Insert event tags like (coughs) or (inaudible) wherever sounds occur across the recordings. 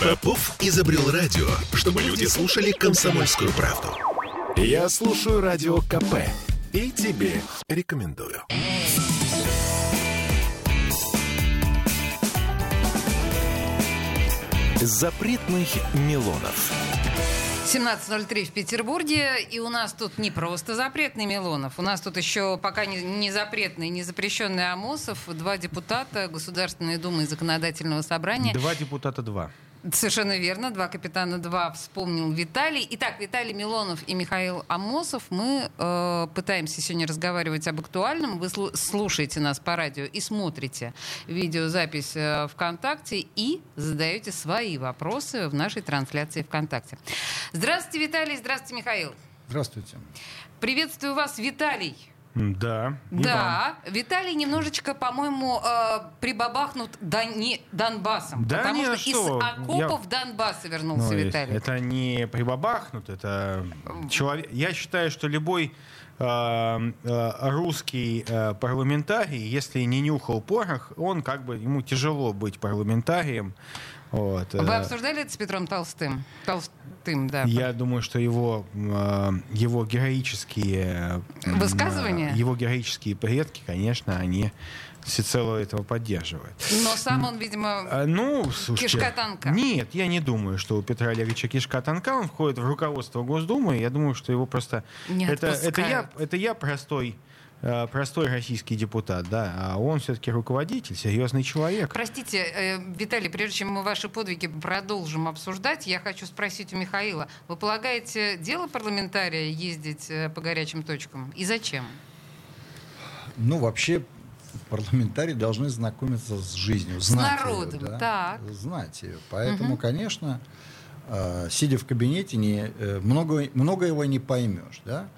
Попов изобрел радио, чтобы люди слушали комсомольскую правду. Я слушаю радио КП и тебе рекомендую. Запретных Милонов. 17.03 в Петербурге, и у нас тут не просто запретный Милонов, у нас тут еще пока не, не запретный, не запрещенный Амосов, два депутата Государственной Думы и Законодательного собрания. Два депутата два. Совершенно верно. Два капитана, два вспомнил Виталий. Итак, Виталий Милонов и Михаил Амосов. Мы э, пытаемся сегодня разговаривать об актуальном. Вы слушаете нас по радио и смотрите видеозапись э, ВКонтакте и задаете свои вопросы в нашей трансляции ВКонтакте. Здравствуйте, Виталий. Здравствуйте, Михаил. Здравствуйте. Приветствую вас, Виталий. Да. Да. Вам. Виталий немножечко, по-моему, э, прибабахнут Дани... Донбассом. Да потому не, что, что из окопов я... Донбасса вернулся ну, Виталий. Это не прибабахнут, это человек. Я считаю, что любой э, э, русский э, парламентарий, если не нюхал порох, он как бы ему тяжело быть парламентарием. Вот. Вы обсуждали это с Петром Толстым? Толстым, да. Я думаю, что его, его героические... Высказывания? Его героические предки, конечно, они всецело этого поддерживают. Но сам он, видимо, ну, слушайте, кишка танка. Нет, я не думаю, что у Петра Олеговича кишка танка. Он входит в руководство Госдумы. Я думаю, что его просто... Не это, это, я, это я простой э, простой российский депутат, да, а он все-таки руководитель, серьезный человек. Простите, э, Виталий, прежде чем мы ваши подвиги продолжим обсуждать, я хочу спросить у Михаила. Вы полагаете, дело парламентария ездить э, по горячим точкам? И зачем? Ну, вообще, парламентарии должны знакомиться с жизнью, С знать народом, ее, да, так. знать ее. Поэтому, Мгм. конечно, э, сидя в кабинете, не, э, много, много его не поймешь, да.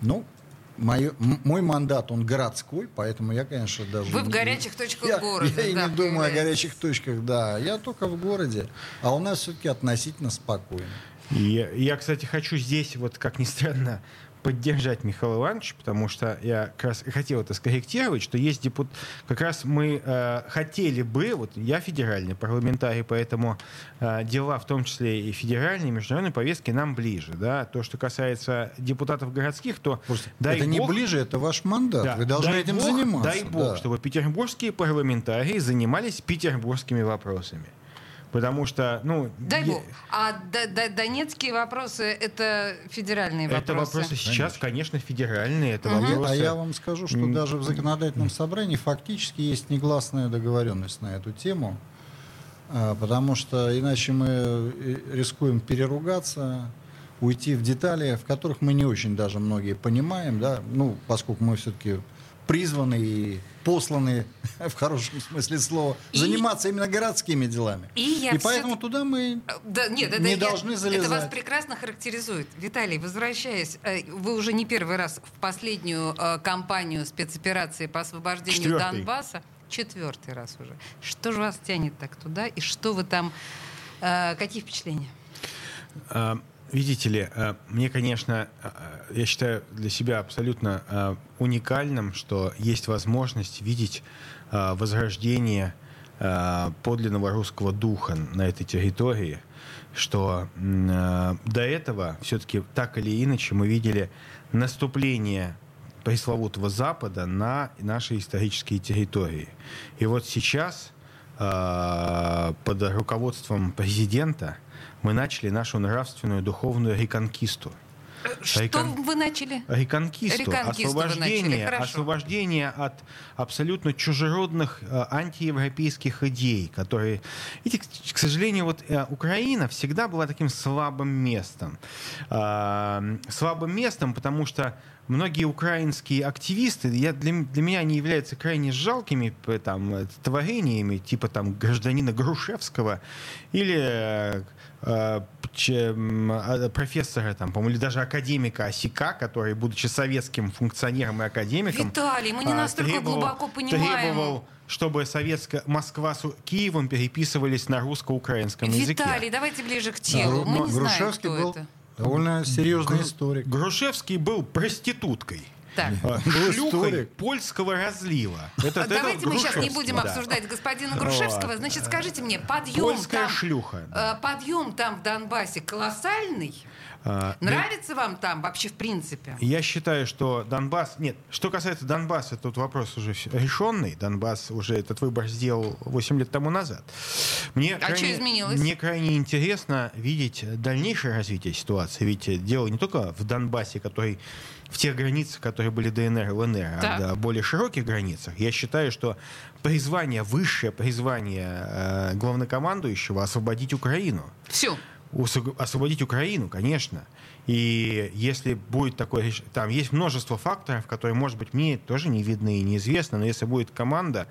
Ну, мое- мой мандат, он городской, поэтому я, конечно, даже... Вы в не- горячих точках я, города, Я и да, не думаю о горячих точках, да. Я только в городе, а у нас все-таки относительно спокойно. И я, я, кстати, хочу здесь, вот как ни странно, поддержать Михаила Ивановича, потому что я как раз хотел это скорректировать, что есть депут... Как раз мы э, хотели бы, вот я федеральный парламентарий, поэтому э, дела, в том числе и федеральные, и международные повестки нам ближе. Да? То, что касается депутатов городских, то дай это не бог, ближе, это ваш мандат. да, Вы должны этим бог, заниматься. Дай бог, да. чтобы петербургские парламентарии занимались петербургскими вопросами. Потому что, ну... Дай я- бог. А до- до- донецкие вопросы — это федеральные вопросы? Это вопросы сейчас, конечно, федеральные. Это А я- вопросы... А я вам скажу, что даже в законодательном собрании фактически есть негласная договоренность на эту тему, а, потому что иначе мы э, рискуем переругаться, уйти в детали, в которых мы не очень даже многие понимаем, да, ну, поскольку мы все-таки призваны и посланы, (laughs) в хорошем смысле слова, И- заниматься именно городскими делами. И я И поэтому туда мы Да, нет, это не я- должны Это вас залезать. прекрасно характеризует. Виталий, возвращаясь, э, вы уже не первый раз в последнюю э, кампанию спецоперации по освобождению Четвертый. Донбасса. Четвертый раз уже. Что же вас тянет так туда? И что вы там... э, какие впечатления? Видите ли, а, мне, конечно, а, я считаю для себя абсолютно уникальным, что есть возможность видеть возрождение подлинного русского духа на этой территории, что до этого все-таки так или иначе мы видели наступление пресловутого Запада на наши исторические территории. И вот сейчас под руководством президента мы начали нашу нравственную духовную реконкисту. Что Рекон- вы начали? Реконкисту, Реконкисту вы начали, освобождение, хорошо. освобождение от абсолютно чужеродных э, антиевропейских идей, которые... Видите, к к сожалению, вот э, Украина всегда была таким слабым местом. А, слабым местом, потому что многие украинские активисты, я, для, для меня они являются крайне жалкими там, э, творениями, типа там гражданина Грушевского или э, э, э, профессора, там, по-моему, или даже академика Осика, который, будучи советским функционером и академиком, Виталий, мы не а, настолько требовал- глубоко понимаем. Требовал, чтобы советская Москва с Киевом переписывались на русско-украинском языке. Виталий, давайте ближе к телу. Да, Мы но не знаем, кто был это. Довольно серьезный Гру- историк. Грушевский был проституткой. Так. (laughs) шлюхой польского разлива. (laughs) Это, А это Давайте мы сейчас не будем да. обсуждать господина Грушевского. Значит, скажите мне, подъем Польская там, шлюха, э, подъем там в Донбассе колоссальный. А, да, Нравится вам там вообще в принципе? Я считаю, что Донбасс... Нет, что касается Донбасса, тут вопрос уже решенный. Донбасс уже этот выбор сделал 8 лет тому назад. Мне А что изменилось? Мне крайне интересно видеть дальнейшее развитие ситуации. Ведь дело не только в Донбассе, который в тех границах, которые были ДНР и ЛНР, Так. а в более широких границах. Я считаю, что призвание, высшее призвание э, главнокомандующего освободить Украину Все. Освободить Украину, конечно. И если будет такое, там есть множество факторов, которые, может быть, мне тоже не видны и неизвестны, но если будет команда,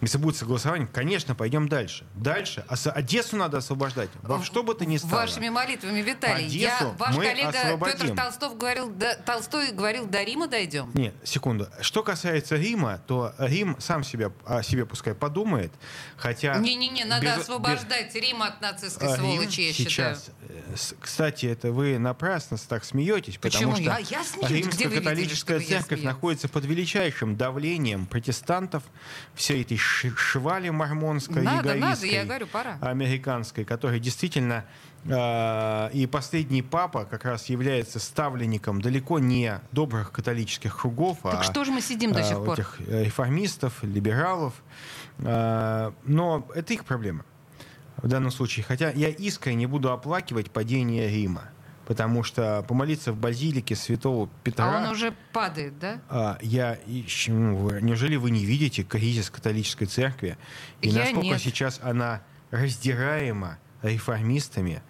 если будет согласование, конечно, пойдем дальше. Дальше. Ос- Одессу надо освобождать. Во что бы то ни стало. Вашими молитвами, Виталий. Я, Одессу ваш мы коллега освободим. Петр Толстов говорил, до- Толстой говорил, до Рима дойдем. Нет, секунду. Что касается Рима, то Рим сам себя, о себе пускай подумает, хотя... Не-не-не, надо без- без- освобождать Рим от нацистской А, Рим сволочи, я считаю. сейчас, э, с- кстати, это вы напрасно так смеетесь, Почему? потому что Я- я смеюсь. Видели, римско-католическая я церковь находится под величайшим давлением протестантов, всей этой швали мормонской, Надо, надо, яговистской, я говорю, пора. американской, которая действительно э, и последний папа как раз является ставленником далеко не добрых католических кругов, Так а что же мы сидим до э, сих пор? этих э, реформистов, либералов. Э, Но это их проблема в данном случае. Хотя я искренне буду оплакивать падение Рима. Потому что помолиться в базилике святого Петра... А он уже падает, да? а, я ищ- ну, неужели вы не видите кризис католической церкви и Я насколько нет. сейчас она раздираема реформистами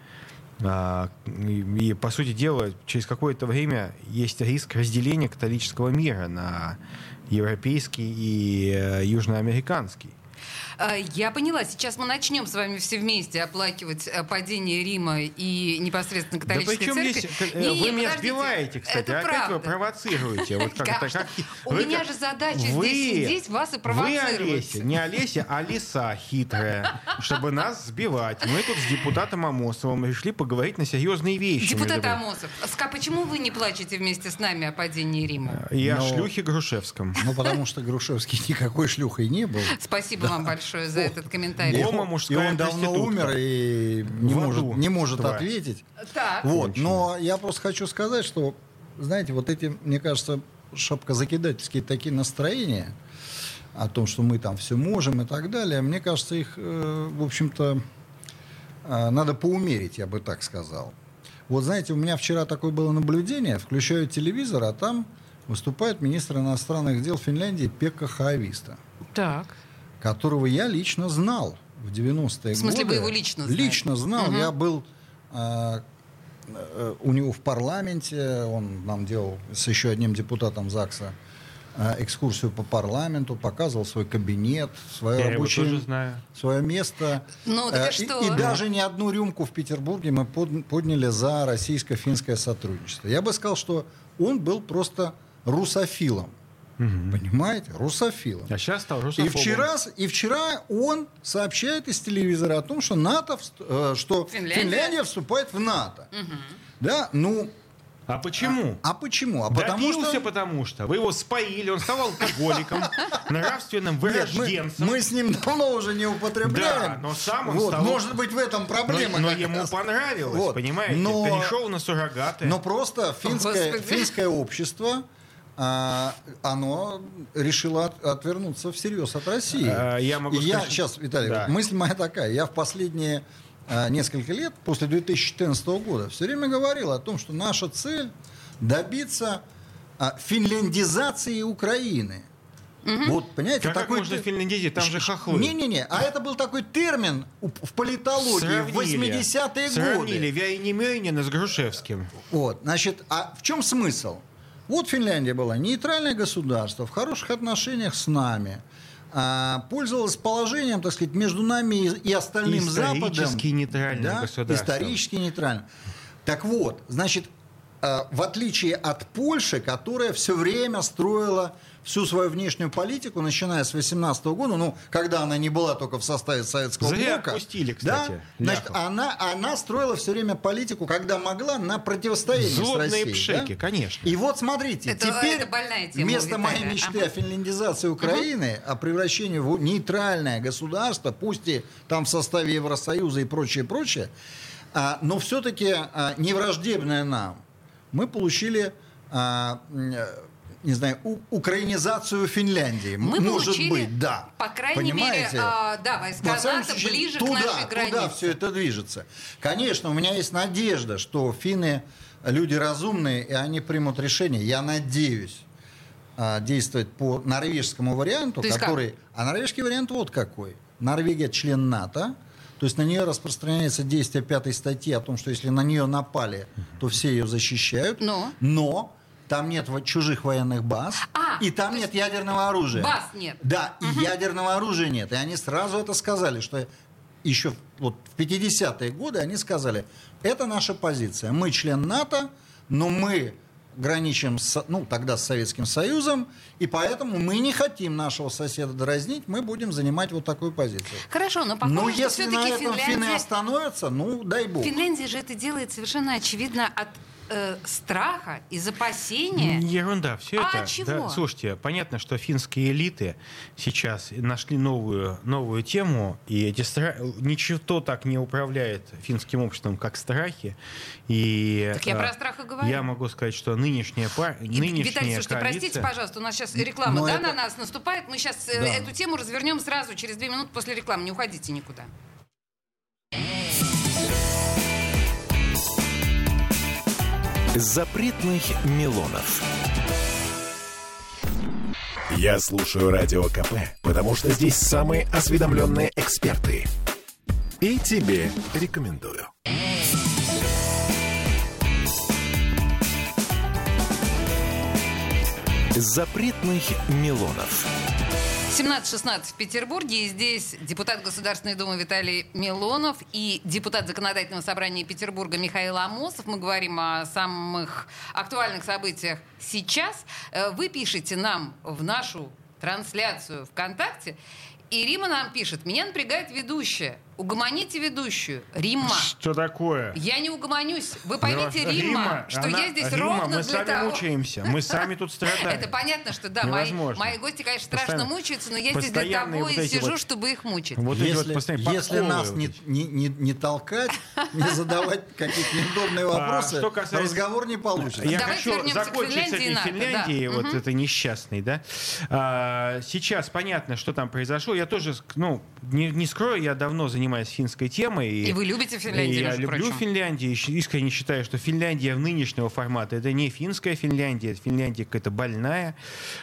а, и, и, по сути дела через какое-то время есть риск разделения католического мира на европейский и э, южноамериканский. А, Я поняла. Сейчас мы начнем с вами все вместе оплакивать э, падение Рима и непосредственно Да католической причем церкви. здесь, э, Не-не, вы меня подождите. сбиваете, кстати, Это опять вы правда. провоцируете. Вот как это, как- У вы меня как- же задача вы- здесь сидеть, вас и Вы провоцировать. Олеся, не Олеся, а лиса хитрая, чтобы нас сбивать. Мы тут с депутатом Амосовым решили поговорить на серьезные вещи. Депутат. Амосов, ска, почему вы не плачете вместе с нами о падении Рима? О Но- шлюхе Грушевском. Ну, потому что Грушевский никакой шлюхой не был. Спасибо вам большое за этот комментарий. Гомо И мужская он давно умер и не может, не может ответить. Так. Вот. Но я просто хочу сказать, что, знаете, вот эти, мне кажется, шапкозакидательские такие настроения о том, что мы там все можем и так далее, мне кажется, их, э, в общем-то, э, надо поумерить, я бы так сказал. Вот знаете, у меня вчера такое было наблюдение, включаю телевизор, а там выступает министр иностранных дел Финляндии Пекка Хаависта Так. Которого я лично знал в 90-е годы. В смысле, вы его лично знали? Лично знал. Мгм. Я был а, э, у него в парламенте, он нам делал с еще одним депутатом ЗАГСа а, экскурсию по парламенту, показывал свой кабинет, свое Я его рабочее, тоже знаю. свое место. Ну, так Э, а и, что? и даже не одну рюмку в Петербурге мы под- подняли за российско-финское сотрудничество. Я бы сказал, что он был просто русофилом. Понимаете? Русофилом. А сейчас стал И русофобом. вчера, и вчера он сообщает из телевизора о том, что НАТО, э, что Финляндия? Финляндия, вступает в НАТО. Да, ну, А почему? а почему? А потому что потому что вы его споили, он стал алкоголиком, (laughs) нравственным Нет, мы, вырожденцем. мы с ним давно уже не употребляем. Да, но сам он Вот, стал- Может быть, в этом Но, проблема. но как ему раз. понравилось, Вот. понимаете? Но- Перешел на суррогаты. Но просто финское, Господи. финское общество, а, оно решило от- отвернуться всерьез от России. А, я могу я сказать- сейчас, Виталий, Да. мысль моя такая. Я в последние а, несколько лет, после 2014 года, все время говорил о том, что наша цель добиться а, финляндизации Украины. Вот, понимаете, Как, как такой можно те- финляндизировать? Там же хохлы. Не-не-не, а это был такой термин в политологии в 80-е Сравнили годы. Вяйнемёйнина с Грушевским. Вот, значит, а в чем смысл? Вот Финляндия была нейтральное государство, в хороших отношениях с нами, а, пользовалась положением, так сказать, между нами и, остальным Западом. Исторически нейтральное Да, государство. Исторически нейтрально. Так вот, значит, в отличие от Польши, которая все время строила всю свою внешнюю политику, начиная с 18 года, ну, когда она не была только в составе Советского Зря блока. отпустили, кстати, Да? Значит, она, она строила все время политику, когда могла, на противостояние Злобные с Россией. пшеки, да? конечно. И вот смотрите, Это- теперь это больная тема вместо моей Виталия. мечты Ага. о финляндизации Украины, о превращении в нейтральное государство, пусть и там в составе Евросоюза и прочее, прочее, а, но все-таки а, не враждебное нам, мы получили а, э, не знаю, у- украинизацию Финляндии. Мы Может получили, быть, да. по крайней мере, Понимаете? а, да, войска Во всяком НАТО случае, ближе туда, к нашей границе. Туда все это движется. Конечно, у меня есть надежда, что финны люди разумные, и они примут решение. Я надеюсь а, действовать по норвежскому варианту, То есть как? который... А норвежский вариант вот какой. Норвегия член НАТО, то есть на нее распространяется действие пятой статьи о том, что если на нее напали, то все ее защищают. Но? Но там нет чужих военных баз, А, и там нет ядерного оружия. баз нет. Да, и ядерного оружия нет. И они сразу это сказали, что еще вот в 50-е годы они сказали, это наша позиция. Мы член НАТО, но мы граничим с, ну, тогда с Советским Союзом, и поэтому мы не хотим нашего соседа дразнить, мы будем занимать вот такую позицию. Хорошо, но похоже, Но если на этом финны Финляндия... остановятся, ну, дай бог. Финляндия же это делает совершенно очевидно от э, страха, из опасения. Ерунда, все А это. чего? да, слушайте, понятно, что финские элиты сейчас нашли новую, новую тему, и эти стра... ничего так не управляет финским обществом, как страхи. И, Так я э, про страх и говорю. Я могу сказать, что нынешняя, пар... И, нынешняя Виталий, слушайте, коалиция... простите, пожалуйста, у нас сейчас реклама Но да, это- на нас наступает. Мы сейчас Да. эту тему развернем сразу, через две минуты после рекламы. Не уходите никуда. Запретных Милонов. Я слушаю Радио КП, потому что здесь самые осведомленные эксперты. И тебе рекомендую. Запретных Милонов. 17-16 в Петербурге. И здесь депутат Государственной Думы Виталий Милонов и депутат Законодательного собрания Петербурга Михаил Амосов. Мы говорим о самых актуальных событиях сейчас. Э, Вы пишете нам в нашу трансляцию ВКонтакте. И Рима нам пишет, меня напрягает ведущая. Угомоните ведущую. Рима. Что такое? Я не угомонюсь. Вы поймите, Рима, что она- я здесь Рима, ровно мы для сами того... мучаемся. Мы сами тут страдаем. Это понятно, что да, мои, мои гости, конечно, страшно Постоянно- мучаются, но я здесь для того вот и сижу, вот- чтобы их мучить. Вот Если, если нас не, не, не, не толкать, (laughs) не задавать какие-то неудобные вопросы, А что касается- разговор не получится. Я Давайте хочу вернемся к закончить с Финляндии и этой Финляндией, вот это несчастный, да. А, сейчас понятно, что там произошло. Я тоже, ну, не, не скрою, я давно занимаюсь финской темой. И вы любите Финляндию, и я люблю прочим. Финляндию. и искренне считаю, что Финляндия в нынешнего формата это не финская Финляндия, это Финляндия какая-то больная.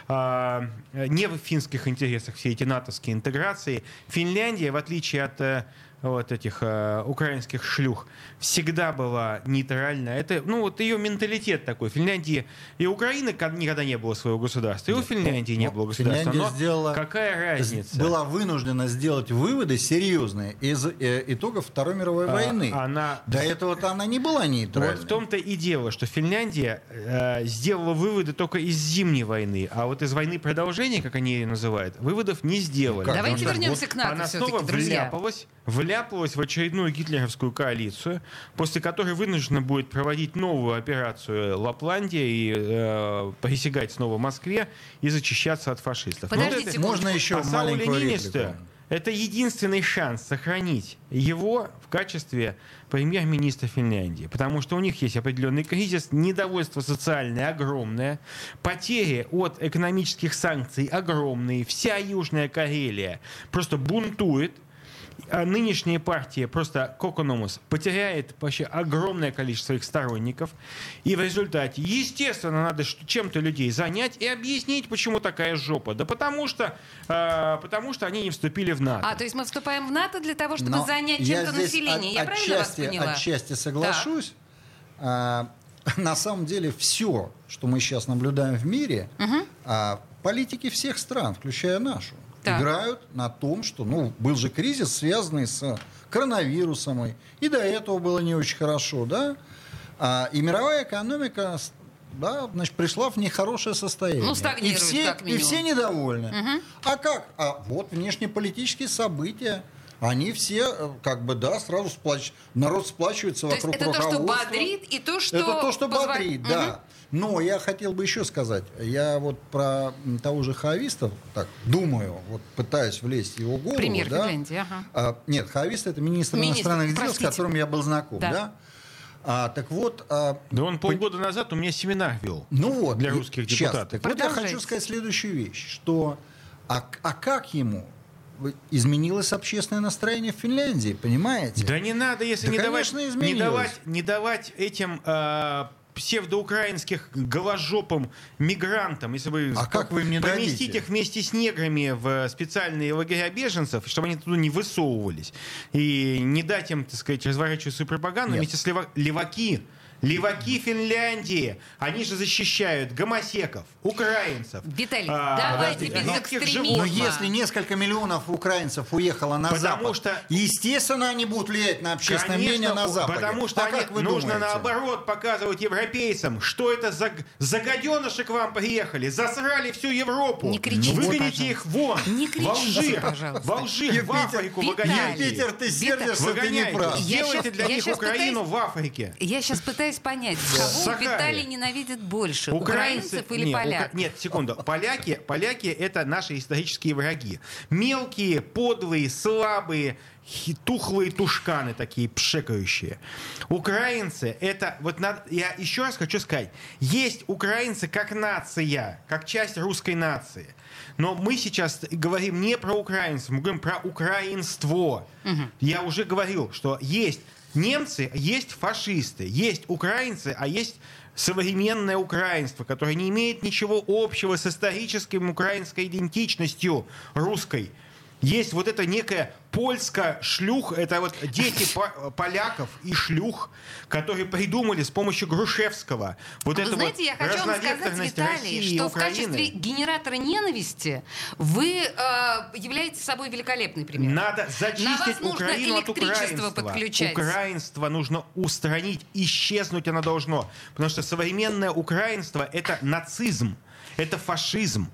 А, не в финских интересах все эти натовские интеграции. Финляндия, в отличие от э, вот этих э, украинских шлюх, всегда была нейтральна. Это, ну, вот ее менталитет такой. Финляндии и Украины никогда не было своего государства, и у Финляндии не Ну, было государства. Финляндия Но сделала- какая разница? Была вынуждена сделать выводы серьезные из э, итогов Второй мировой А, войны. она До этого-то она не была нейтральной. Вот в том-то и дело, что Финляндия э, сделала выводы только из зимней войны, а вот из войны продолжения, как они ее называют, выводов не сделали. Как? Давайте вернемся вот к НАТО Она все-таки, снова друзья. вляпалась, вляпалась в очередную гитлеровскую коалицию, после которой вынуждена будет проводить новую операцию Лапландия и э, присягать снова Москве и зачищаться от фашистов. Но вот Подождите это-. Можно еще а маленькую это единственный шанс сохранить его в качестве премьер-министра Финляндии. Потому что у них есть определенный кризис, недовольство социальное огромное, потери от экономических санкций огромные. Вся Южная Карелия просто бунтует. А нынешняя партия, просто Кокономус, потеряет вообще огромное количество своих сторонников. И в результате, естественно, надо чем-то людей занять и объяснить, почему такая жопа. Да потому что, э, потому что они не вступили в НАТО. А, то есть мы вступаем в НАТО для того, чтобы Но занять чем-то население. от- Я правильно вас отчасти, поняла? отчасти соглашусь. А, на самом деле все, что мы сейчас наблюдаем в мире, а, политики всех стран, включая нашу, Так. играют на том, что ну, был же кризис, связанный с коронавирусом, и- до этого было не очень хорошо, да? А, и мировая экономика да, значит, пришла в нехорошее состояние. Ну, и все, как минимум. И все недовольны. А как? А вот внешнеполитические события. Они все, э, как бы, да, сразу сплач... народ сплачивается То есть вокруг это то, что руководства. бодрит, и то, что... Это то, что позва- бодрит, Мгм. да. Но я хотел бы еще сказать, я вот про того же Хависта, так, думаю, вот пытаюсь влезть в его голову. Премьер да. Финляндии, ага. А, нет, Хавист это министр, Министр, иностранных дел, простите. с которым я был знаком, Да. да. А, так вот, а, Да он полгода назад у меня семинар вел. ну вот, Для русских щас. депутатов. Так вот я хочу сказать следующую вещь, что а, а как ему изменилось общественное настроение в Финляндии, понимаете? Да не надо, если Да, не, давать, конечно, не, изменилось. давать, не давать этим э, псевдоукраинских голожопым мигрантам, если вы А как вы им не поместить дадите? их вместе с неграми в специальные лагеря беженцев, чтобы они туда не высовывались, и не дать им, так сказать, разворачивать свою пропаганду Нет. вместе с лева- леваки. Леваки Финляндии, они же защищают гомосеков, украинцев. Виталий, а, давайте без русских экстремизма. Но если несколько миллионов украинцев уехало на Потому Запад, что- естественно, они будут влиять на общественное Конечно, мнение на Западе. Потому что а они- как вы нужно думаете? наоборот показывать европейцам, что это за, за гаденыши к вам приехали, засрали всю Европу. Не кричите, Выгоните их вон. Не в кричите, пожалуйста. в Алжир, в Африку выгоняйте. Юпитер, ты сердишься, ты не Выгоняйте. прав. Щас- для них Украину в Африке. Я сейчас пытаюсь понять, кого Сахаре. Виталий ненавидит больше, Украинцы, украинцев или не, ука- поляков? нет, секунду. Поляки, поляки это наши исторические враги. Мелкие, подлые, слабые, тухлые тушканы такие пшекающие. Украинцы это вот надо, я еще раз хочу сказать, есть украинцы как нация, как часть русской нации. Но мы сейчас говорим не про украинцев, мы говорим про украинство. Я уже говорил, что есть немцы, есть фашисты, есть украинцы, а есть современное украинство, которое не имеет ничего общего с историческим украинской идентичностью русской. Есть вот это некая польская шлюх, это вот дети по- поляков и шлюх, которые придумали с помощью Грушевского вот Вы эту знаете, вот я хочу вам сказать, Виталий, России что в качестве генератора ненависти вы э, являетесь собой великолепный пример. Надо На зачистить нужно Украину от украинства. подключать. Украинство нужно устранить, исчезнуть оно должно. Потому что современное украинство — это нацизм, это фашизм.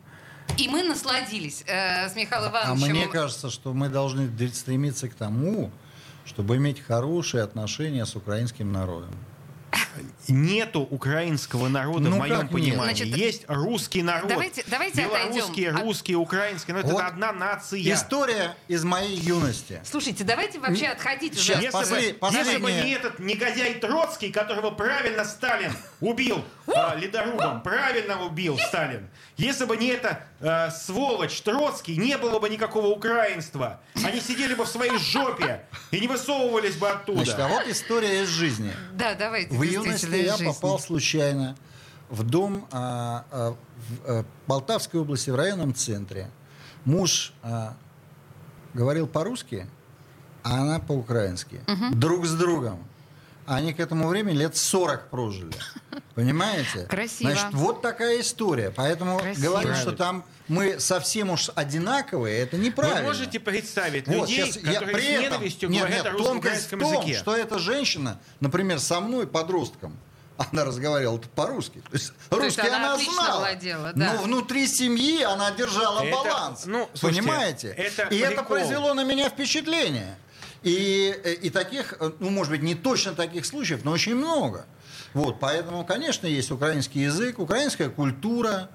И мы насладились э, с Михаилом А Ивановичем. мне кажется, что мы должны стремиться к тому, чтобы иметь хорошие отношения с украинским народом. (laughs) Нету украинского народа Ну, в моем понимании. Значит, Есть русский народ. давайте- давайте Белорусский, отойдем от- русский, украинский. Но это Вот одна нация. История из моей юности. Слушайте, давайте вообще отходить уже. Щас, Если, после- бы, если бы не этот негодяй Троцкий, которого правильно Сталин убил э, ледорубом, правильно убил Сталин. Если бы не эта э, сволочь Троцкий, не было бы никакого украинства. Они сидели бы в своей жопе и не высовывались бы оттуда. Значит, а вот история из жизни. Да, давайте. В юности из я жизни. попал случайно в дом а, а, в а, Полтавской области, в районном центре. Муж а, говорил по-русски, а она по-украински. Друг с другом. Они к этому времени лет 40 прожили. Понимаете? (laughs) Красиво. Значит, вот такая история. Поэтому Красиво. говорить, что там мы совсем уж одинаковые, это неправильно. Вы можете представить Вот, людей, я которые при с этом- ненавистью нет, говорят нет, о тонкость в русско-украинском том, языке? что эта женщина, например, со мной, подростком, (laughs) она разговаривала по-русски. То есть русский она она, отлично знала. владела, да. Но внутри семьи она держала Это, баланс. ну, слушайте, понимаете? это И это прикол. произвело на меня впечатление. И, э, и таких, э, ну, может быть, не точно таких случаев, но очень много. Вот, поэтому, конечно, есть украинский язык, украинская культура,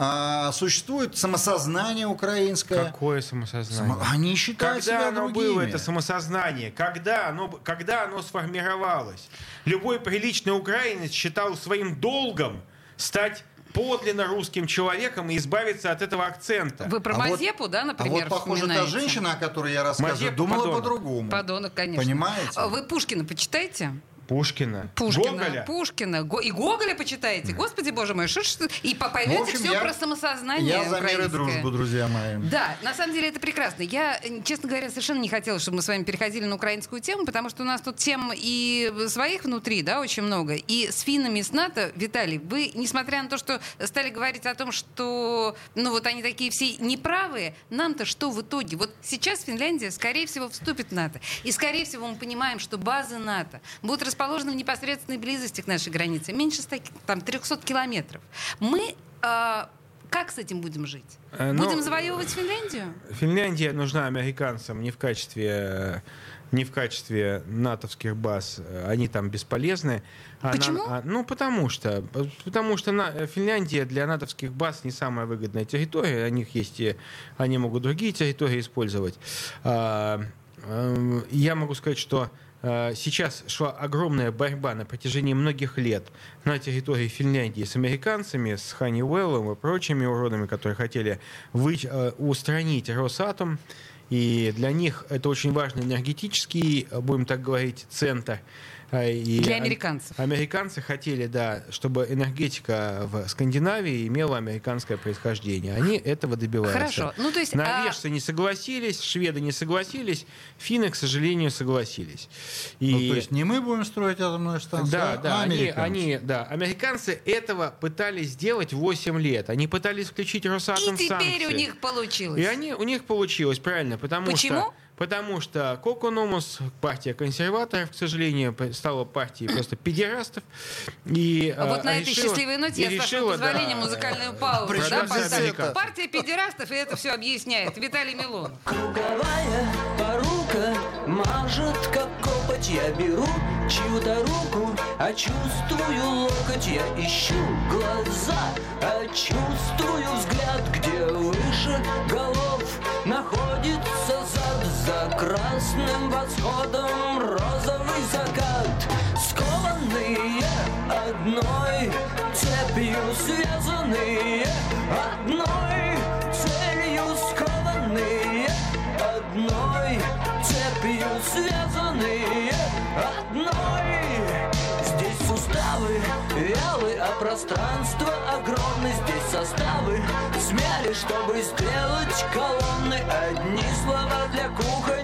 а, существует самосознание украинское. Какое самосознание? Само- Они считают Когда себя оно другими. было, это самосознание? Когда оно, когда оно сформировалось? Любой приличный украинец считал своим долгом стать подлинно русским человеком и избавиться от этого акцента. Вы про А вот- Мазепу, да, А например, вот, похоже, та женщина, о которой я рассказываю, Мазепа думала подонок. по-другому. Подонок, конечно. Понимаете? А Вы Пушкина почитаете? Пушкина. Пушкина. Гоголя. Пушкина. Го- И Гоголя почитаете. Господи, боже мой, что ты- И по- поймете В общем, все я- про самосознание Я за мир и дружбу, друзья мои. Да, на самом деле это прекрасно. Я, честно говоря, совершенно не хотела, чтобы мы с вами переходили на украинскую тему, потому что у нас тут тем и своих внутри, да, очень много. И с финнами, и с НАТО, Виталий, вы, несмотря на то, что стали говорить о том, что, ну, вот они такие все неправые, нам-то что в итоге? Вот сейчас Финляндия, скорее всего, вступит в НАТО. И, скорее всего, мы понимаем, что базы НАТО будут расположены в непосредственной близости к нашей границе, меньше 100, там, 300 километров. Мы э, как с этим будем жить? Э, ну, будем завоевывать Финляндию? Финляндия нужна американцам не в качестве не в качестве натовских баз, они там бесполезны. А Почему? а, ну, потому что, потому что на, Финляндия для натовских баз не самая выгодная территория. У них есть и они могут другие территории использовать. А, а, я могу сказать, что Сейчас шла огромная борьба на протяжении многих лет на территории Финляндии с американцами, с Ханниуэллом и прочими уродами, которые хотели вы, а, устранить Росатом. И для них это очень важный энергетический, будем так говорить, центр. А, и Для американцев. Американцы хотели, да, чтобы энергетика в Скандинавии имела американское происхождение. Они этого добиваются. Хорошо. Ну, то есть, Норвежцы а... не согласились, шведы не согласились, финны, к сожалению, согласились. И... Ну, то есть не мы будем строить атомную станцию, да, а да, американцы. Они, они, да, американцы этого пытались сделать 8 лет. Они пытались включить Росатом И теперь санкции. у них получилось. И они, у них получилось, правильно, потому Почему? что Потому что Кокономус, партия консерваторов, к сожалению, стала партией просто педерастов. И, а вот на решила, этой счастливой ноте я, с вашего позволения, да, музыкальную паузу. Да, поставлю. партия педерастов, и это все объясняет. Виталий Милон. Круговая порука мажет, как копоть. Я беру чью-то руку, а чувствую локоть. Я ищу глаза, а чувствую взгляд, где выше голов находится за красным восходом розовый закат Скованные одной цепью связанные Одной целью скованные Одной цепью связанные пространство огромное Здесь составы. Смяли, чтобы сделать колонны. Одни слова для кухонь,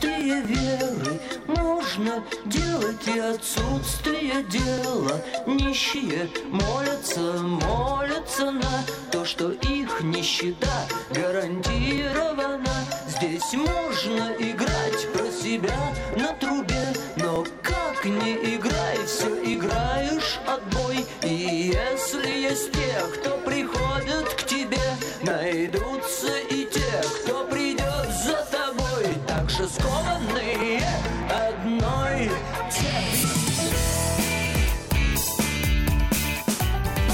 отсутствие веры Можно делать и отсутствие дела Нищие молятся, молятся на то, что их нищета гарантирована. Здесь можно играть про себя на трубе Но как не играй, все играешь отбой И если есть те, кто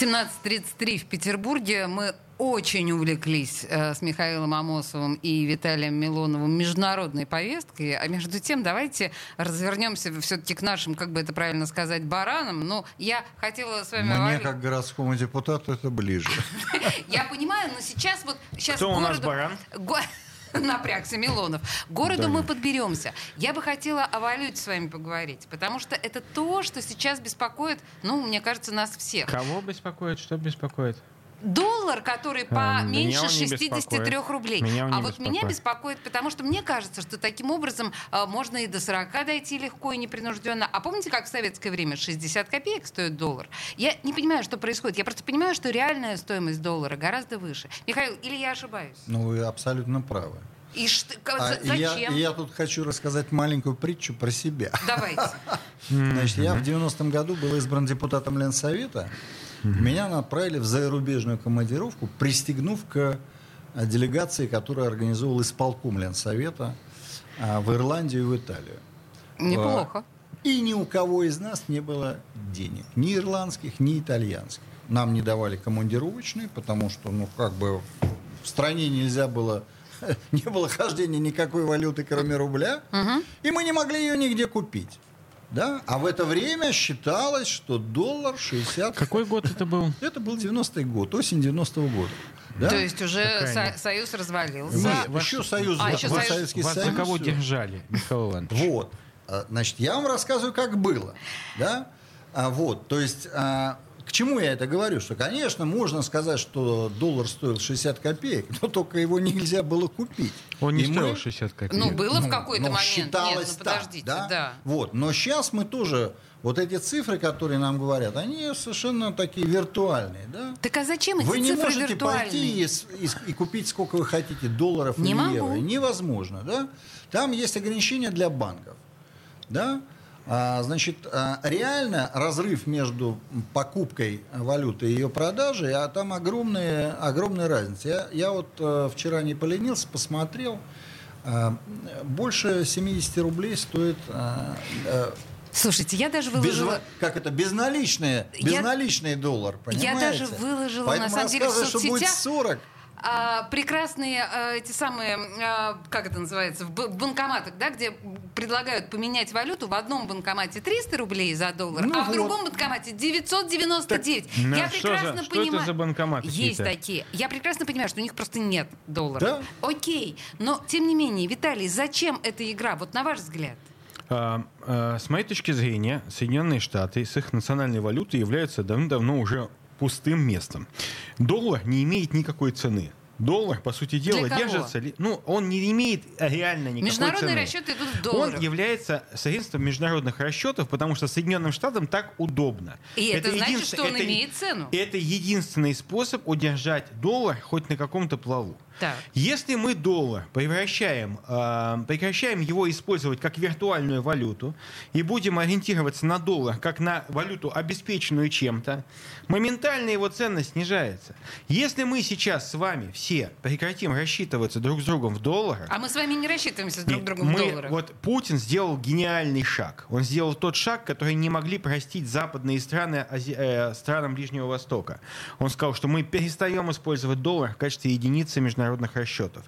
17.33 в Петербурге. Мы очень увлеклись э, с Михаилом Амосовым и Виталием Милоновым международной повесткой. А между тем, давайте развернемся все-таки к нашим, как бы это правильно сказать, баранам. Но я хотела с вами... Мне, говорить- как городскому депутату, это ближе. (laughs) Я понимаю, но сейчас вот... Сейчас Кто у нас баран? (laughs) (laughs) Напрягся Милонов. К городу Да мы нет. подберемся. Я бы хотела о валюте с вами поговорить, потому что это то, что сейчас беспокоит, ну, мне кажется, нас всех. Кого беспокоит? Что беспокоит? Доллар, который по меня меньше он не 63 беспокоит. рублей. Меня а вот меня беспокоит. беспокоит, потому что мне кажется, что таким образом а, можно и до 40 дойти легко и непринужденно. А помните, как в советское время 60 копеек стоит доллар? Я не понимаю, что происходит. Я просто понимаю, что реальная стоимость доллара гораздо выше. Михаил, или я ошибаюсь? Ну, вы абсолютно правы. И ш- к- А за- я, зачем? я тут хочу рассказать маленькую притчу про себя. Давайте. (laughs) Значит, я в 90-м году был избран депутатом Ленсовета. Меня направили в зарубежную командировку, пристегнув к а, делегации, которую организовал исполком Ленсовета а, в Ирландию и в Италию. Неплохо. И ни у кого из нас не было денег. Ни ирландских, ни итальянских. Нам не давали командировочные, потому что, ну, как бы в стране нельзя было... (laughs) Не было хождения никакой валюты, кроме рубля. И мы не могли ее нигде купить. Да? А в это время считалось, что доллар 60... Какой год это был? (laughs) Это был 90-й год, осень 90-го года. Да? То есть уже со- союз развалился. Нет, Вас- еще Союз, А, еще Союз. Советский Вас за Союз. кого всё. держали, Михаил Иванович? Вот. А, Значит, я вам рассказываю, как было. Да? А, вот. То есть, а, к чему я это говорю? Что, конечно, можно сказать, что доллар стоил 60 копеек, но только его нельзя было купить. Он не И стоил мы- 60 копеек. Ну, было в ну, какой-то ну, момент. Нет, считалось ну так, подождите, да? да. Вот. Но сейчас мы тоже, вот эти цифры, которые нам говорят, они совершенно такие виртуальные. Да? Так а зачем эти Вы не цифры можете виртуальные? пойти и, с- и с- и купить сколько вы хотите долларов Не или могу. евро. Невозможно, да? Там есть ограничения для банков, да? А, значит, а, реально разрыв между покупкой валюты и ее продажей, а там огромная, огромная разница. Я, я вот э, вчера не поленился, посмотрел, а, больше 70 рублей стоит э, Слушайте, я даже без- выложила... как это, безналичные, Я- безналичный доллар, Я понимаете? даже выложила, Поэтому на самом деле, в рассказывать, что будет соцсетях 40, а, прекрасные а, эти самые, а, как это называется, в банкоматах, да, где предлагают поменять валюту. В одном банкомате 300 рублей за доллар, Ну а в вот. другом банкомате 999. на Я что прекрасно за- что это понимаю. за банкоматы Есть такие. Я прекрасно понимаю, что у них просто нет долларов. Да. Окей. Но, тем не менее, Виталий, зачем эта игра? Вот на ваш взгляд. А, а, С моей точки зрения, Соединенные Штаты с их национальной валютой являются давно-давно уже пустым местом. Доллар не имеет никакой цены. Доллар, по сути дела, держится... Ну, он не имеет реально никакой Международные цены. расчеты идут в долларах. Он является средством международных расчетов, потому что Соединенным Штатам так удобно. И это значит, единствен- что он это- имеет цену. Это единственный способ удержать доллар хоть на каком-то плаву. Так. Если мы доллар превращаем, э, прекращаем его использовать как виртуальную валюту и будем ориентироваться на доллар как на валюту, обеспеченную чем-то, моментально его ценность снижается. Если мы сейчас с вами все прекратим рассчитываться друг с другом в долларах, А мы с вами не рассчитываемся друг с другом в мы, долларах. Вот Путин сделал гениальный шаг. Он сделал тот шаг, который не могли простить западные страны Ази- э, странам Ближнего Востока. Он сказал, что мы перестаем использовать доллар в качестве единицы международных расчетов.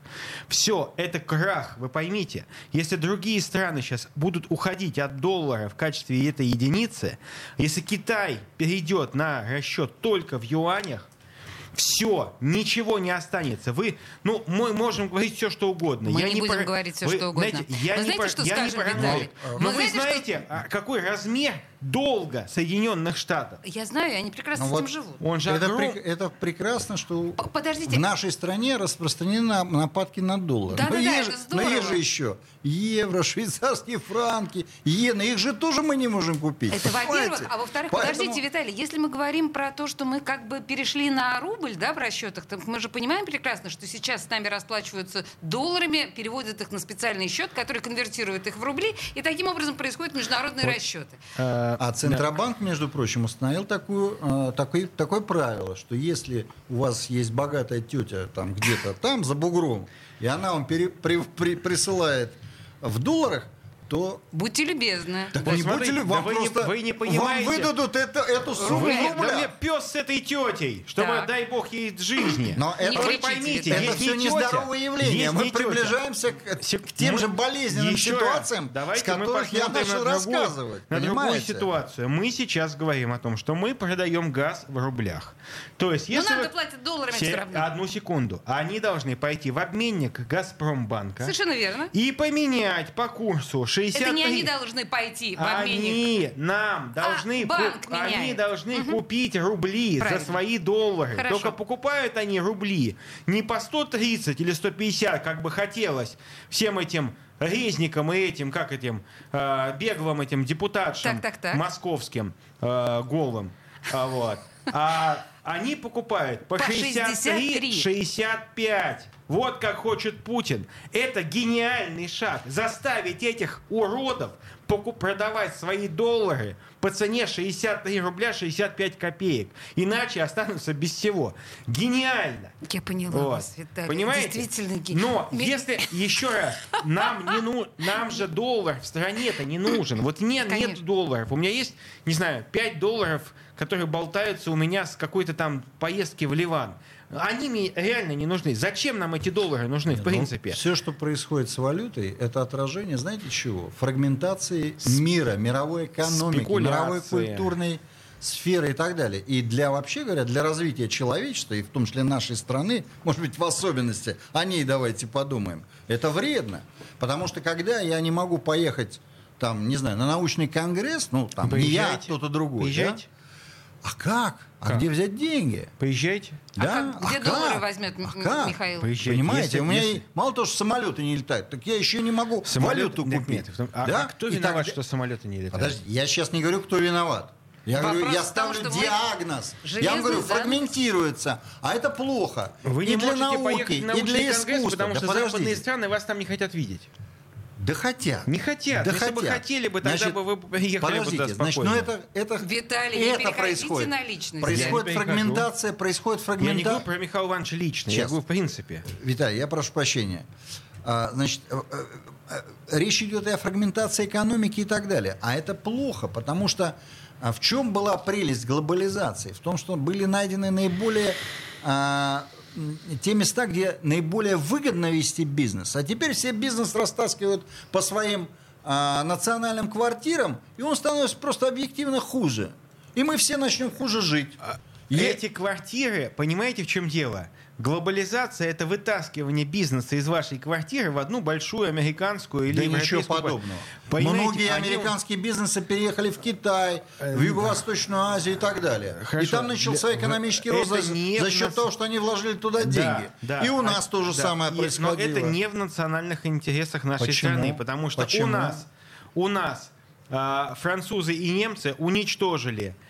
Все, это крах, вы поймите. Если другие страны сейчас будут уходить от доллара в качестве этой единицы, если Китай перейдет на расчет только в юанях, все, ничего не останется. Вы, ну, мы можем говорить все, что угодно. Мы Я не будем про- говорить всё, Вы что угодно. знаете, я Вы не знаете, про- что я не скажем, про- Виталий? Но Вы вы знаете, что- а какой размер долга Соединенных Штатов? Я знаю, они прекрасно Ну с этим вот живут. Он же это, огром- прек- это прекрасно, что Подождите, в нашей стране распространены на- нападки на доллар. Да-да-да, но есть, это же- но есть здорово. же еще евро, (laughs) швейцарские франки, иены. Их же тоже мы не можем купить. Это во-первых, а во-вторых, Поэтому- подождите, Виталий, если мы говорим про то, что мы как бы перешли на рубль, да, в расчетах, то мы же понимаем прекрасно, что сейчас с нами расплачиваются долларами, переводят их на специальный счет, который конвертирует их в рубли, и таким образом происходят международные расчеты. А Центробанк, между прочим, установил такую, э, такой- такое правило, что если у вас есть богатая тетя там где-то там за бугром, и она вам пере- при- при- присылает в долларах, то Будьте любезны. так Вот не смотрите, будете ли да вам вы не- просто вы не понимаете. вам выдадут это, эту сумму Вы, в да мне пес с этой тетей, чтобы, Так. дай бог ей жизни. Но Не это, Вы кричите, поймите, это есть все не нездоровое явление. есть Мы не приближаемся к, к тем мы- же болезненным Еще ситуациям, с давайте мы которых я начал на другую- рассказывать. На другую понимаете? ситуацию. Мы сейчас говорим о том, что мы продаем газ в рублях. То есть, Но если надо вы- платить долларами Се- все равно. Одну секунду. Они должны пойти в обменник Газпромбанка Совершенно верно. и поменять по курсу 63... Это не они должны пойти в обменник. Они нам должны, А, банк ку- они меняет. должны купить рубли Правильно. за свои доллары. Хорошо. Только покупают они рубли не по 130 или 150, как бы хотелось всем этим резникам и этим, как этим, э, беглым этим депутатшам Так, так, так. московским э, голым. А вот. А они покупают по, По 63, 65. Вот как хочет Путин. Это гениальный шаг. Заставить этих уродов продавать свои доллары по цене 63 рубля 65 копеек. Иначе останутся без всего. Гениально. Я поняла Вот. вас, Виталий. Понимаете? Действительно ге- Но (laughs) если еще раз, нам не ну, нам же доллар в стране-то не нужен. Вот нет, нет долларов. У меня есть, не знаю, 5 долларов, которые болтаются у меня с какой-то там поездки в Ливан. Они мне реально не нужны. Зачем нам эти доллары нужны, в принципе? все, что происходит с валютой, это отражение, знаете чего? Фрагментации мира, мировой экономики, мировой культурной сферы и так далее. И для, вообще говоря, для развития человечества, и в том числе нашей страны, может быть, в особенности, о ней давайте подумаем, это вредно. Потому что когда я не могу поехать там, не знаю, на научный конгресс, ну, там, не я, а кто-то другой. да? А как? А Как? где взять деньги? Поезжайте. А Да? как- где доллары как? возьмет А как? Михаил? Поезжайте. Понимаете, Если- у меня если- мало того, что самолеты не летают, так я еще не могу Самолет- валюту Нет, купить. нет, том- а, Да? а кто виноват, тогда- что самолеты не летают? Подожди, я сейчас не говорю, кто виноват. Я Вопрос говорю, я том, ставлю что мы диагноз. Я вам говорю, занавес. фрагментируется. А это плохо. Вы и не для можете науки, поехать на и для конгресс, искусства. потому Да что подождите. западные страны вас там не хотят видеть. Да хотят. Не хотят. Да Если хотят. бы хотели бы, тогда Значит, бы вы приехали бы Подождите, туда значит, спокойно. ну это, это, Виталий, не это переходите происходит. на личность. Происходит Я фрагментация, происходит Я не говорю фрагментация. про Михаила Ивановича лично, я Сейчас. говорю в принципе. Виталий, я прошу прощения. А, значит, э, э, э, речь идет и о фрагментации экономики и так далее. А это плохо, потому что а, в чем была прелесть глобализации? В том, что были найдены наиболее а, те места, где наиболее выгодно вести бизнес. А теперь все бизнес растаскивают по своим а, национальным квартирам, и он становится просто объективно хуже. И мы все начнем хуже жить. И- Эти квартиры, понимаете, в чем дело? Глобализация – это вытаскивание бизнеса из вашей квартиры в одну большую американскую или Да ничего европейскую квартиру. подобного. Понимаете, Многие они- американские бизнесы переехали в Китай, в Юго-Восточную Азию и так далее. И Хорошо. там начался Для- экономический это рост за, не за в счет нас- того, что они вложили туда деньги. Да, да. И у нас А- то же да. самое И- происходило. Но это не в национальных интересах нашей Почему? страны, потому что Почему? у нас, у нас а, французы и немцы уничтожили а, а,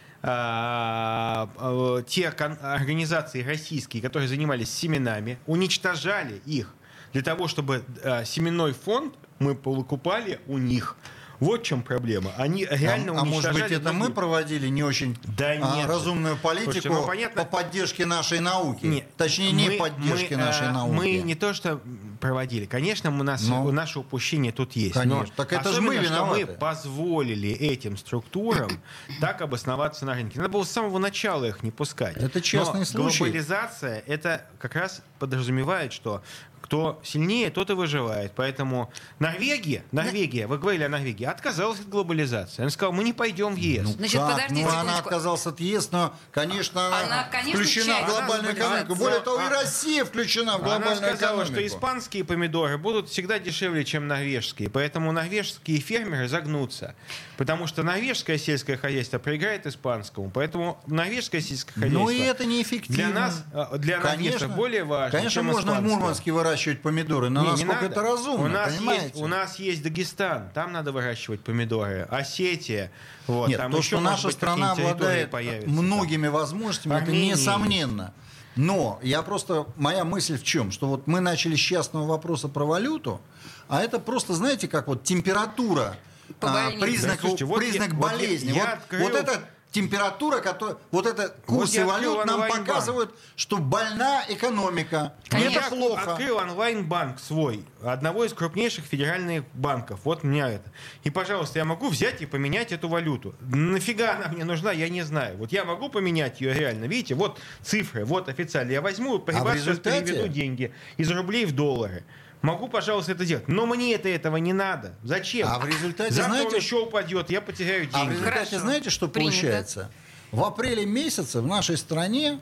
те кон- организации российские, которые занимались семенами, уничтожали их для того, чтобы а, семенной фонд мы покупали у них. Вот в чем проблема. Они реально а, а может быть, это мы проводили не очень Да а, нет. разумную политику Слушайте, ну, понятно- по поддержке нашей науки? Нет. Точнее, не Мы- поддержке мы, нашей э, науки. Мы не то что проводили. Конечно, у нас Ну. у наше упущение тут есть. Конечно. Но Так это же мы что мы виноваты. позволили этим структурам (coughs) так обосноваться на рынке. Надо было с самого начала их не пускать. Это частный Но случай. глобализация это как раз подразумевает, что кто сильнее, тот и выживает. Поэтому Норвегия, Норвегия, вы говорили о Норвегии, отказалась от глобализации. Она сказала, мы не пойдем в ЕС. Ну, Значит, как? подождите ну, она секундочку. отказалась от ЕС, но, конечно, она, Она, конечно, включена в глобальную экономику. Более того, и А- Россия включена в Она глобальную сказала, экономику. что испанские помидоры будут всегда дешевле, чем норвежские. Поэтому норвежские фермеры загнутся. Потому что норвежское сельское хозяйство проиграет испанскому. Поэтому норвежское сельское хозяйство Ну и это неэффективно. для нас, э, для норвежцев более важно, Конечно, чем можно в испанское. Мурманске выращивать помидоры, но Не, не насколько надо. это разумно, у нас понимаете? Есть, у нас есть Дагестан, там надо выращивать помидоры. Осетия, вот, Нет, там то, еще, что наша быть, страна обладает появятся многими возможностями, Армении. это несомненно. Но я просто, моя мысль в чем? Что вот мы начали с частного вопроса про валюту, а это просто, знаете, как вот температура, По а, признак, Слушайте, вот признак я- вот я- болезни. я вот, открыл- вот это температура, которая, вот это курсы валют нам показывают, что больна экономика. Конечно. это плохо. открыл онлайн-банк свой, одного из крупнейших федеральных банков. Вот у меня это. И, пожалуйста, я могу взять и поменять эту валюту. Нафига она мне нужна, я не знаю. Вот я могу поменять ее реально. Видите, вот цифры, вот официально. Я возьму, при А вас результате- переведу деньги из рублей в доллары. Могу, пожалуйста, это сделать. Но мне это этого не надо. Зачем? А в результате, Завтра знаете- он еще упадет, я потеряю А в деньги. результате, Хорошо. знаете, что Принято. получается? В апреле месяце в нашей стране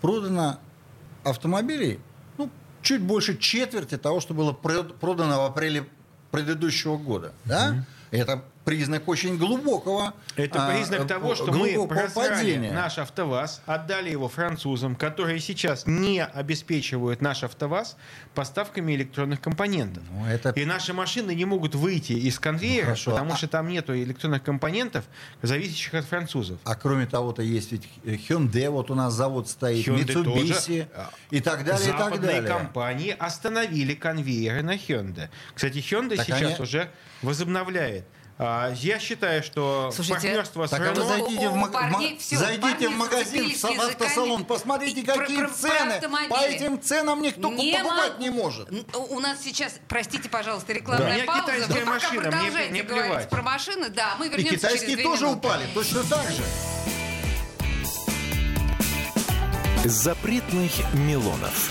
продано автомобилей ну, чуть больше четверти того, что было прод- продано в апреле предыдущего года. Да? Это признак очень глубокого Это а, признак э, того, что мы просрали падения. наш АвтоВАЗ, отдали его французам, которые сейчас не обеспечивают наш АвтоВАЗ поставками электронных компонентов. Ну, это- И наши машины не могут выйти из конвейера, хорошо. потому А- что там нету электронных компонентов, зависящих от французов. А кроме того-то есть ведь Hyundai, вот у нас завод стоит, Hyundai Mitsubishi тоже. А, и так далее, и так Западные далее. компании остановили конвейеры на Hyundai. Кстати, Hyundai Так сейчас они- уже возобновляет. А, Я считаю, что Слушайте, партнерство с Так а вы Renault- зайдите, в, маг- парней всё, зайдите парни в магазин, в автосалон, посмотрите, И про- какие про- про цены. автомобили. По этим ценам никто Не покупать могу. не может. У нас сейчас, простите, пожалуйста, Да. рекламная У меня пауза. китайская Вы пока машина, мне- говорить плевать. про машины. Да, мы И вернемся через китайские две тоже минуты. упали, точно так же. Запретных Милонов.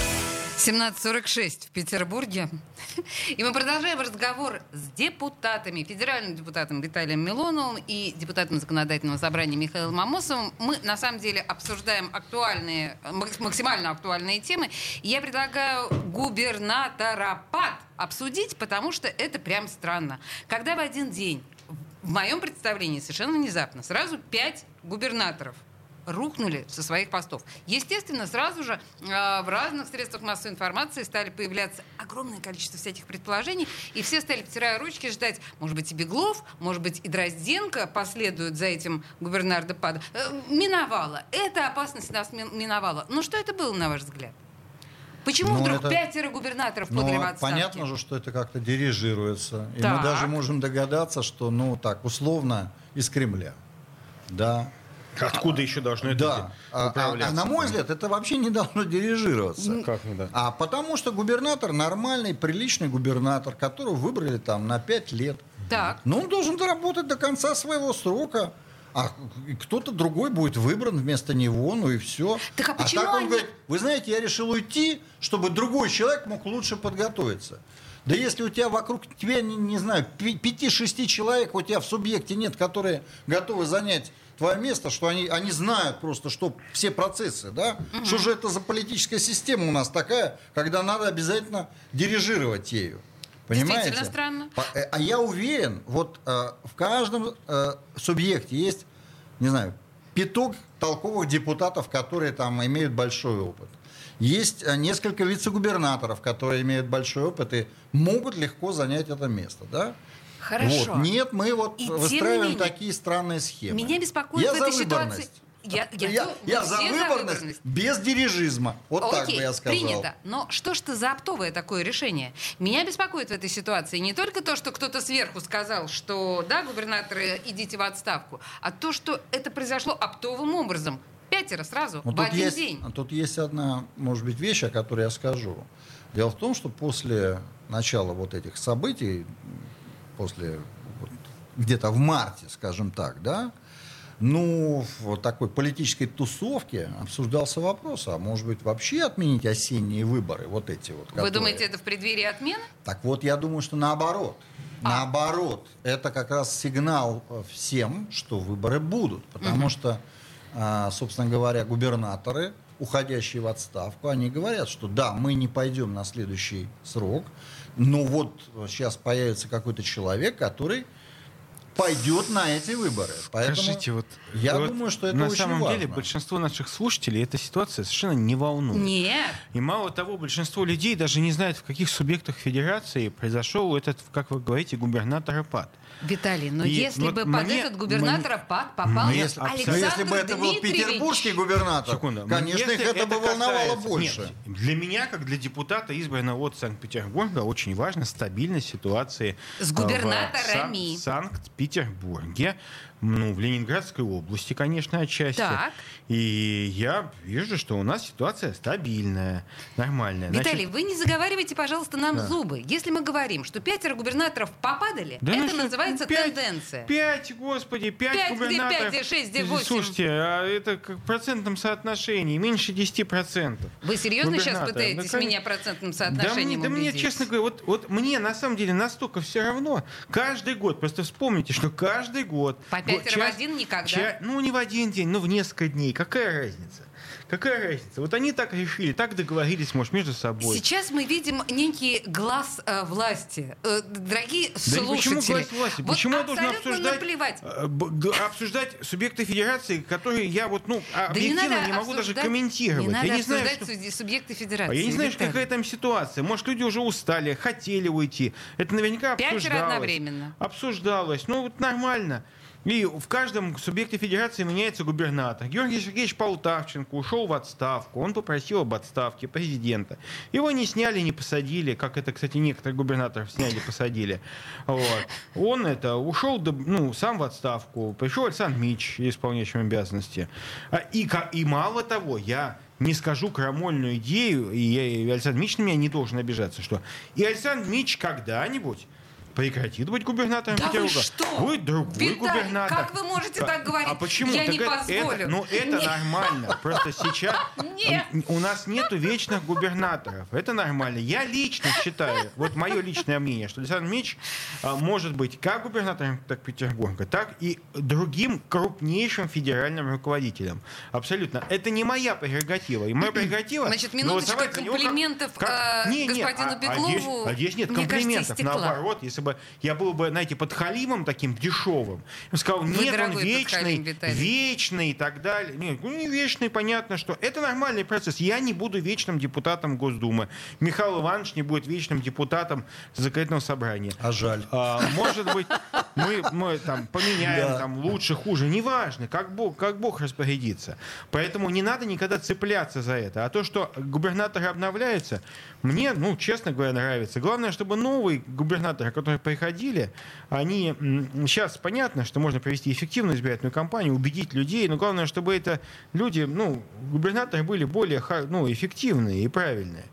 17.46 в Петербурге. (laughs) И мы продолжаем разговор с депутатами, федеральным депутатом Виталием Милоновым и депутатом законодательного собрания Михаилом Амосовым. Мы, на самом деле, обсуждаем актуальные, мак- максимально актуальные темы. И я предлагаю губернаторопад обсудить, потому что это прям странно. Когда в один день, в моем представлении, совершенно внезапно, сразу пять губернаторов рухнули со своих постов. Естественно, сразу же э, в разных средствах массовой информации стали появляться огромное количество всяких предположений, и все стали, потирая ручки, ждать, может быть, и Беглов, может быть, и Дрозденко последует за этим губернатор Э, миновала. Эта опасность нас мин- миновала. Но что это было, на ваш взгляд? Почему Ну, вдруг это- пятеро губернаторов Но подали в отставке? понятно же, что это как-то дирижируется. И Так. мы даже можем догадаться, что, ну, так, условно, из Кремля. Да. Откуда еще должно это Да. А, а- управляться? а на мой взгляд, это вообще не должно дирижироваться. Как не да? А потому что губернатор нормальный, приличный губернатор, которого выбрали там на 5 лет. Так. Но он должен доработать до конца своего срока. А кто-то другой будет выбран вместо него, ну и все. Так а почему так он они- говорит, вы знаете, я решил уйти, чтобы другой человек мог лучше подготовиться. Да если у тебя вокруг тебя, не, не знаю, пи- пяти-шести человек у тебя в субъекте нет, которые готовы занять твое место, что они, они знают просто, что все процессы, да? Что же это за политическая система у нас такая, когда надо обязательно дирижировать ею? Понимаете? Действительно странно. Э, А я уверен, вот э, в каждом э, субъекте есть, не знаю, пяток толковых депутатов, которые там имеют большой опыт. Есть э, несколько вице-губернаторов, которые имеют большой опыт и могут легко занять это место, да? Хорошо. Вот. Нет, мы вот И выстраиваем менее, такие странные схемы. Меня беспокоит я в за этой ситуации... выборность. Я, я, Я, то- я за все выборность без дирижизма. Вот так бы Окей, я сказал. принято. Но что ж это за оптовое такое решение? Меня беспокоит в этой ситуации не только то, что кто-то сверху сказал, что да, губернаторы, идите в отставку, а то, что это произошло оптовым образом. Пятеро сразу, Ну, в один есть, день. тут есть одна, может быть, вещь, о которой я скажу. Дело в том, что после начала вот этих событий, после вот где-то в марте, скажем так, да, ну, в такой политической тусовке обсуждался вопрос, а может быть вообще отменить осенние выборы, вот эти вот. Вы которые- думаете, это в преддверии отмены? Так вот, я думаю, что наоборот. А. Наоборот, это как раз сигнал э, всем, что выборы будут. Потому что, а, собственно говоря, губернаторы, уходящие в отставку, они говорят, что да, мы не пойдем на следующий срок, но вот сейчас появится какой-то человек, который пойдет на эти выборы. Поэтому Скажите, вот, я вот думаю, что это на очень самом важно. деле большинство наших слушателей эта ситуация совершенно не волнует. Нет. И мало того, большинство людей даже не знает, в каких субъектах федерации произошел этот, как вы говорите, губернаторопад. Виталий, но И если вот бы мне- под этот губернатор пад попал мне если, Александр если бы это был петербургский губернатор, Секунду. конечно, Если их это, бы волновало касается- больше. Нет, для меня, как для депутата, избранного от Санкт-Петербурга, очень важна стабильность ситуации С э, губернаторами. в Санкт-Петербурге. Ну, в Ленинградской области, конечно, отчасти. Так. И я вижу, что у нас ситуация стабильная, нормальная. Виталий, Значит, вы не заговаривайте, пожалуйста, нам Да. зубы. Если мы говорим, что пятеро губернаторов попадали, да ну это что, называется пять- тенденция. Пять, господи, пять, Пять, где губернаторов. пять, где шесть, где восемь? Слушайте, а это как в процентном соотношении, меньше 10%. Вы серьезно сейчас пытаетесь Да, кон- меня процентным Да, мне, соотношением да мне, убедить? честно говоря, вот, вот мне на самом деле настолько все равно. Каждый год, просто вспомните, что каждый год... По пятеро в час- один никогда? ча- ну, не в один день, но в несколько дней. Какая разница? Какая разница? Вот они так решили, так договорились, может, между собой. Сейчас мы видим некий глаз э, власти. Э, дорогие Да слушатели, почему власть власти? вот Почему я должен обсуждать, наплевать. э, обсуждать субъекты федерации, которые я вот, ну, объективно надо не могу даже комментировать. Не надо я не знаю, что... субъекты федерации. А я не знаю, Виталий. какая там ситуация. Может, люди уже устали, хотели уйти. Это наверняка Пятеро обсуждалось. одновременно. Обсуждалось. Ну, вот нормально. И в каждом субъекте федерации меняется губернатор. Георгий Сергеевич Полтавченко ушел в отставку. Он попросил об отставке президента. Его не сняли, не посадили, как это, кстати, некоторых губернаторов сняли, посадили. Вот. Он это ушел ну, сам в отставку. Пришел Александр Мич, исполняющим обязанности. А, И, и мало того, я не скажу крамольную идею, и, я, и Александр Мич на меня не должен обижаться, что и Александр Мич когда-нибудь прекратит быть губернатором Да вы Петербурга. что? Будет другой Виталий, губернатор. как вы можете так говорить? А почему? Я Так не это- позволю. это- ну, это Нет. нормально. Просто сейчас (laughs) Нет. у нас нету вечных губернаторов. Это нормально. Я лично считаю, вот мое личное мнение, что Александр Меч а, может быть как губернатором так Петербурга, так и другим крупнейшим федеральным руководителем. Абсолютно. Это не моя прерогатива. И моя прерогатива... Значит, за него как- комплиментов, как- э, Не, не, господину а- а Беглову, здесь- А здесь нет кажется, комплиментов. истекла. Наоборот, если бы я был бы, знаете, подхалимом таким дешевым, я бы сказал, Вы нет, он вечный, вечный и так далее. Нет, ну не вечный, понятно, что это нормальный процесс. Я не буду вечным депутатом Госдумы. Михаил Иванович не будет вечным депутатом законодательного собрания. А жаль. А, может быть, мы, мы там поменяем Да. там лучше, хуже, неважно, как Бог, как Бог распорядится. Поэтому не надо никогда цепляться за это. А то, что губернаторы обновляются, мне, ну, честно говоря, нравится. Главное, чтобы новые губернаторы, которые приходили, они сейчас понятно, что можно провести эффективную избирательную кампанию, убедить людей, но главное, чтобы это люди, ну, губернаторы были более ну, эффективные и правильные.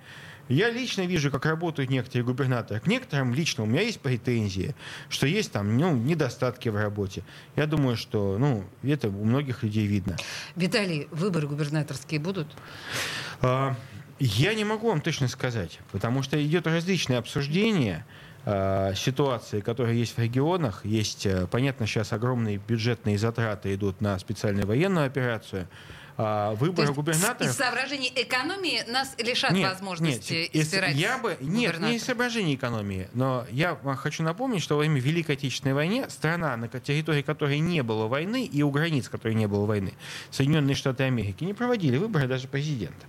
Я лично вижу, как работают некоторые губернаторы. К некоторым лично у меня есть претензии, что есть там ну, недостатки в работе. Я думаю, что ну, это у многих людей видно. Виталий, выборы губернаторские будут? А, Я не могу вам точно сказать, потому что идет различное обсуждение ситуации, которые есть в регионах. Есть, э, понятно, сейчас огромные бюджетные затраты идут на специальную военную операцию. А, Выборы есть губернаторов... Из соображений экономии нас лишат Нет, возможности нет, избирать я бы нет, не из губернатора. соображений экономии, но я хочу напомнить, что во время Великой Отечественной войны страна, на территории которой не было войны и у границ которой не было войны, Соединенные Штаты Америки, не проводили выборы даже президента.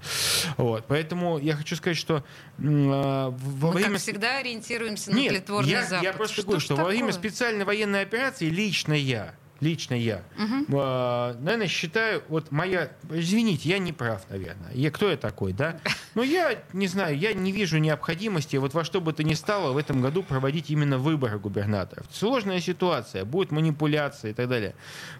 Вот, поэтому я хочу сказать, что в- во Мы, время как всегда, ориентируемся на нет, тлетворный я, Запад. я просто Что говорю, что во время такое? специальной военной операции лично я, лично я, э, наверное, считаю, вот моя, извините, я не прав, наверное. Я, кто я такой, да? (laughs) Но я не знаю, я не вижу необходимости вот во что бы то ни стало в этом году проводить именно выборы губернаторов. Сложная ситуация, будет манипуляция и так далее.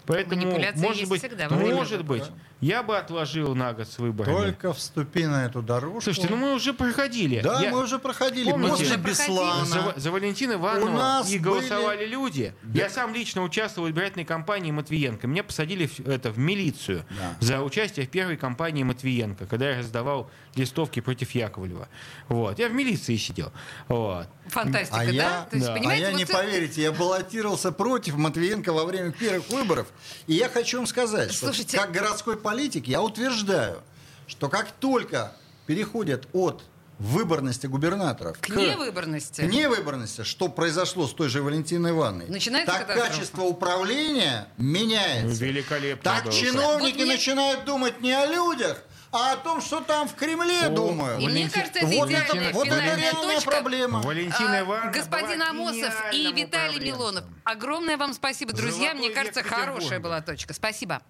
Поэтому, Манипуляции может есть быть, всегда может быть, выборов, я бы отложил на год с выборами. Только вступи на эту дорожку. Слушайте, ну мы уже проходили. Да, Я- мы уже проходили. Помните? После Мы уже Беслана. За, за Валентина Ивановна и были- голосовали люди. Я сам лично участвовал в избирательной кампании Матвиенко. Меня посадили в, это, в милицию Да. за участие в первой кампании Матвиенко, когда я раздавал листовки против Яковлева. Вот. Я в милиции сидел. Вот. Фантастика, А да? я, То есть, да. а понимаете, я вот не это- поверите, я баллотировался против Матвиенко во время первых выборов. И я хочу вам сказать, Слушайте- что как городской политик я утверждаю, что как только переходят от выборности губернаторов К невыборности. к невыборности, что произошло с той же Валентиной Ивановной, Начинается так качество управления меняется. Великолепно Так было. чиновники Вот мне- начинают думать не о людях, а о том, что там в Кремле думают. И мне Валентин- кажется, это Вот идеальная это, вот это реальная точка. проблема. Валентина А, Ивановна Господин Амосов и Виталий управленцем. Милонов. Огромное вам спасибо, друзья. Золотой Мне кажется, хорошая была точка. Спасибо.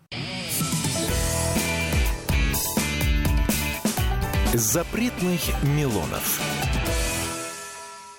Запретных Милонов.